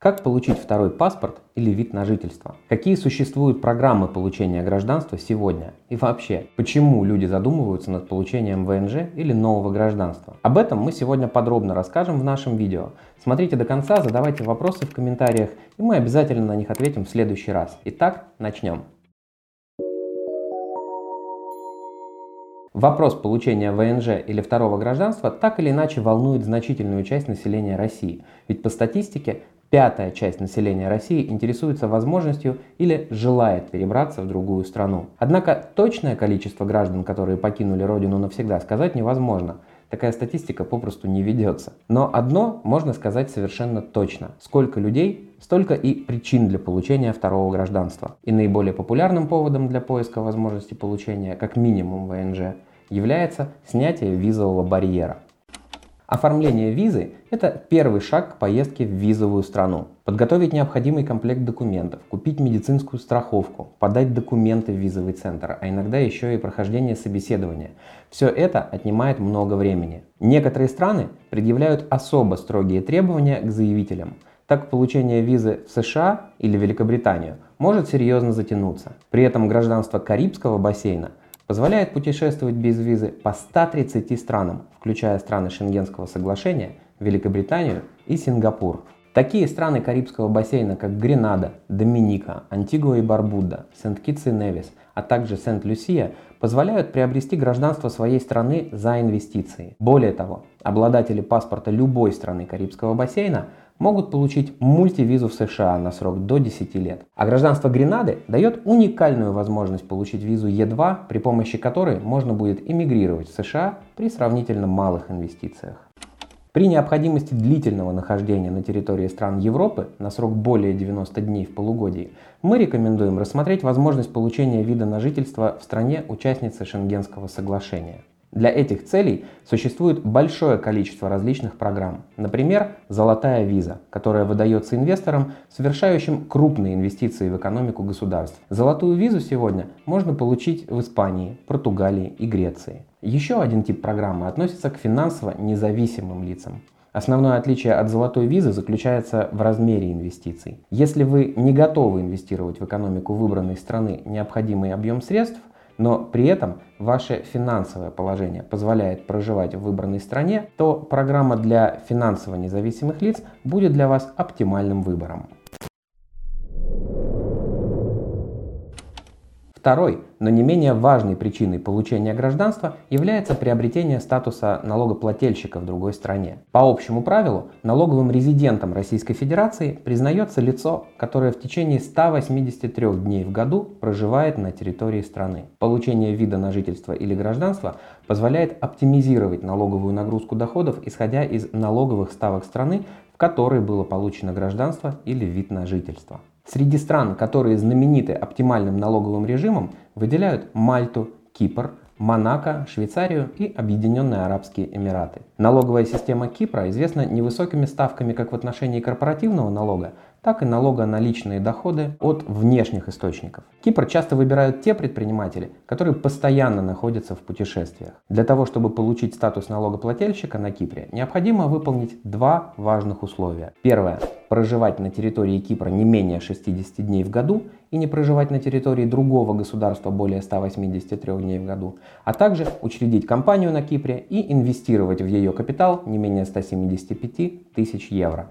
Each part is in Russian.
Как получить второй паспорт или вид на жительство? Какие существуют программы получения гражданства сегодня? И вообще, почему люди задумываются над получением ВНЖ или нового гражданства? Об этом мы сегодня подробно расскажем в нашем видео. Смотрите до конца, задавайте вопросы в комментариях, и мы обязательно на них ответим в следующий раз. Итак, начнем. Вопрос получения ВНЖ или второго гражданства так или иначе волнует значительную часть населения России. Ведь по статистике Пятая часть населения России интересуется возможностью или желает перебраться в другую страну. Однако точное количество граждан, которые покинули родину навсегда, сказать невозможно. Такая статистика попросту не ведется. Но одно можно сказать совершенно точно. Сколько людей, столько и причин для получения второго гражданства. И наиболее популярным поводом для поиска возможности получения, как минимум ВНЖ, является снятие визового барьера. Оформление визы – это первый шаг к поездке в визовую страну. Подготовить необходимый комплект документов, купить медицинскую страховку, подать документы в визовый центр, а иногда еще и прохождение собеседования. Все это отнимает много времени. Некоторые страны предъявляют особо строгие требования к заявителям. Так получение визы в США или Великобританию может серьезно затянуться. При этом гражданство Карибского бассейна – позволяет путешествовать без визы по 130 странам, включая страны Шенгенского соглашения, Великобританию и Сингапур. Такие страны Карибского бассейна, как Гренада, Доминика, Антигуа и Барбуда, Сент-Китс и Невис, а также Сент-Люсия, позволяют приобрести гражданство своей страны за инвестиции. Более того, обладатели паспорта любой страны Карибского бассейна могут получить мультивизу в США на срок до 10 лет. А гражданство Гренады дает уникальную возможность получить визу Е2, при помощи которой можно будет эмигрировать в США при сравнительно малых инвестициях. При необходимости длительного нахождения на территории стран Европы на срок более 90 дней в полугодии, мы рекомендуем рассмотреть возможность получения вида на жительство в стране участницы Шенгенского соглашения. Для этих целей существует большое количество различных программ. Например, «Золотая виза», которая выдается инвесторам, совершающим крупные инвестиции в экономику государств. Золотую визу сегодня можно получить в Испании, Португалии и Греции. Еще один тип программы относится к финансово независимым лицам. Основное отличие от золотой визы заключается в размере инвестиций. Если вы не готовы инвестировать в экономику выбранной страны необходимый объем средств, но при этом ваше финансовое положение позволяет проживать в выбранной стране, то программа для финансово независимых лиц будет для вас оптимальным выбором. Второй, но не менее важной причиной получения гражданства является приобретение статуса налогоплательщика в другой стране. По общему правилу, налоговым резидентом Российской Федерации признается лицо, которое в течение 183 дней в году проживает на территории страны. Получение вида на жительство или гражданство позволяет оптимизировать налоговую нагрузку доходов, исходя из налоговых ставок страны, в которой было получено гражданство или вид на жительство. Среди стран, которые знамениты оптимальным налоговым режимом, выделяют Мальту, Кипр, Монако, Швейцарию и Объединенные Арабские Эмираты. Налоговая система Кипра известна невысокими ставками как в отношении корпоративного налога, так и налога на личные доходы от внешних источников. Кипр часто выбирают те предприниматели, которые постоянно находятся в путешествиях. Для того, чтобы получить статус налогоплательщика на Кипре, необходимо выполнить два важных условия. Первое проживать на территории Кипра не менее 60 дней в году и не проживать на территории другого государства более 183 дней в году, а также учредить компанию на Кипре и инвестировать в ее капитал не менее 175 тысяч евро.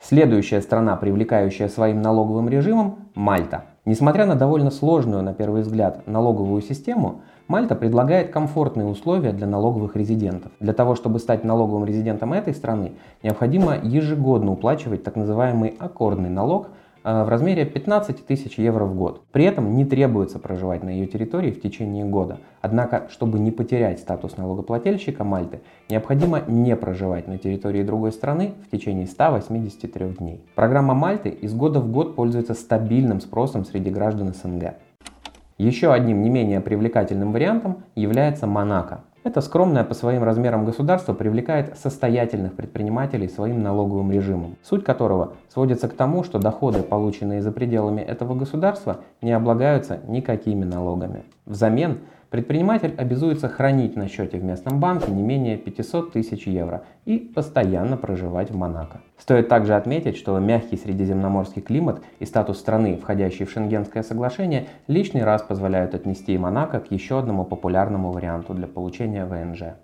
Следующая страна, привлекающая своим налоговым режимом – Мальта. Несмотря на довольно сложную, на первый взгляд, налоговую систему, Мальта предлагает комфортные условия для налоговых резидентов. Для того, чтобы стать налоговым резидентом этой страны, необходимо ежегодно уплачивать так называемый аккордный налог – в размере 15 тысяч евро в год. При этом не требуется проживать на ее территории в течение года. Однако, чтобы не потерять статус налогоплательщика Мальты, необходимо не проживать на территории другой страны в течение 183 дней. Программа Мальты из года в год пользуется стабильным спросом среди граждан СНГ. Еще одним не менее привлекательным вариантом является Монако. Это скромное по своим размерам государство привлекает состоятельных предпринимателей своим налоговым режимом, суть которого сводится к тому, что доходы, полученные за пределами этого государства, не облагаются никакими налогами. Взамен предприниматель обязуется хранить на счете в местном банке не менее 500 тысяч евро и постоянно проживать в Монако. Стоит также отметить, что мягкий средиземноморский климат и статус страны, входящей в Шенгенское соглашение, лишний раз позволяют отнести Монако к еще одному популярному варианту для получения ВНЖ.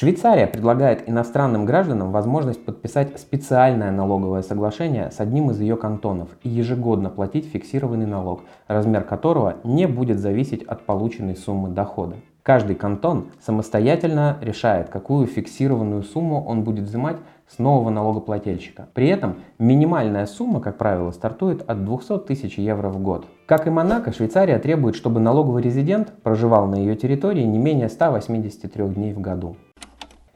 Швейцария предлагает иностранным гражданам возможность подписать специальное налоговое соглашение с одним из ее кантонов и ежегодно платить фиксированный налог, размер которого не будет зависеть от полученной суммы дохода. Каждый кантон самостоятельно решает, какую фиксированную сумму он будет взимать с нового налогоплательщика. При этом минимальная сумма, как правило, стартует от 200 тысяч евро в год. Как и Монако, Швейцария требует, чтобы налоговый резидент проживал на ее территории не менее 183 дней в году.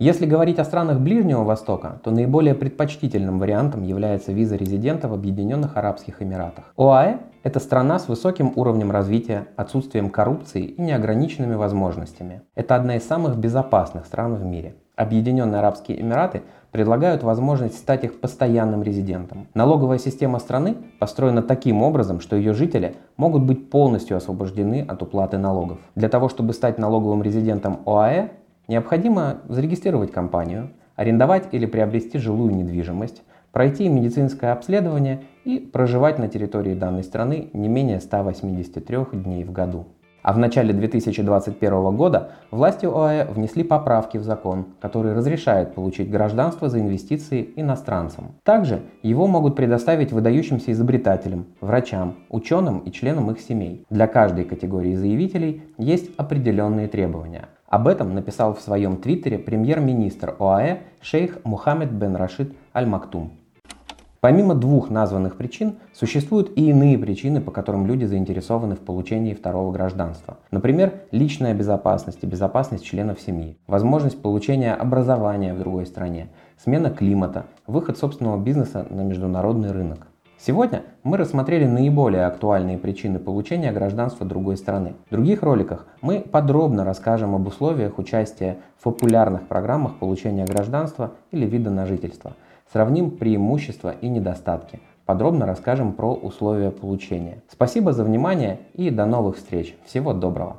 Если говорить о странах Ближнего Востока, то наиболее предпочтительным вариантом является виза резидента в Объединенных Арабских Эмиратах. ОАЭ – это страна с высоким уровнем развития, отсутствием коррупции и неограниченными возможностями. Это одна из самых безопасных стран в мире. Объединенные Арабские Эмираты предлагают возможность стать их постоянным резидентом. Налоговая система страны построена таким образом, что ее жители могут быть полностью освобождены от уплаты налогов. Для того, чтобы стать налоговым резидентом ОАЭ, Необходимо зарегистрировать компанию, арендовать или приобрести жилую недвижимость, пройти медицинское обследование и проживать на территории данной страны не менее 183 дней в году. А в начале 2021 года власти ОАЭ внесли поправки в закон, который разрешает получить гражданство за инвестиции иностранцам. Также его могут предоставить выдающимся изобретателям, врачам, ученым и членам их семей. Для каждой категории заявителей есть определенные требования. Об этом написал в своем твиттере премьер-министр ОАЭ шейх Мухаммед бен Рашид Аль-Мактум. Помимо двух названных причин, существуют и иные причины, по которым люди заинтересованы в получении второго гражданства. Например, личная безопасность и безопасность членов семьи, возможность получения образования в другой стране, смена климата, выход собственного бизнеса на международный рынок. Сегодня мы рассмотрели наиболее актуальные причины получения гражданства другой страны. В других роликах мы подробно расскажем об условиях участия в популярных программах получения гражданства или вида на жительство. Сравним преимущества и недостатки. Подробно расскажем про условия получения. Спасибо за внимание и до новых встреч. Всего доброго.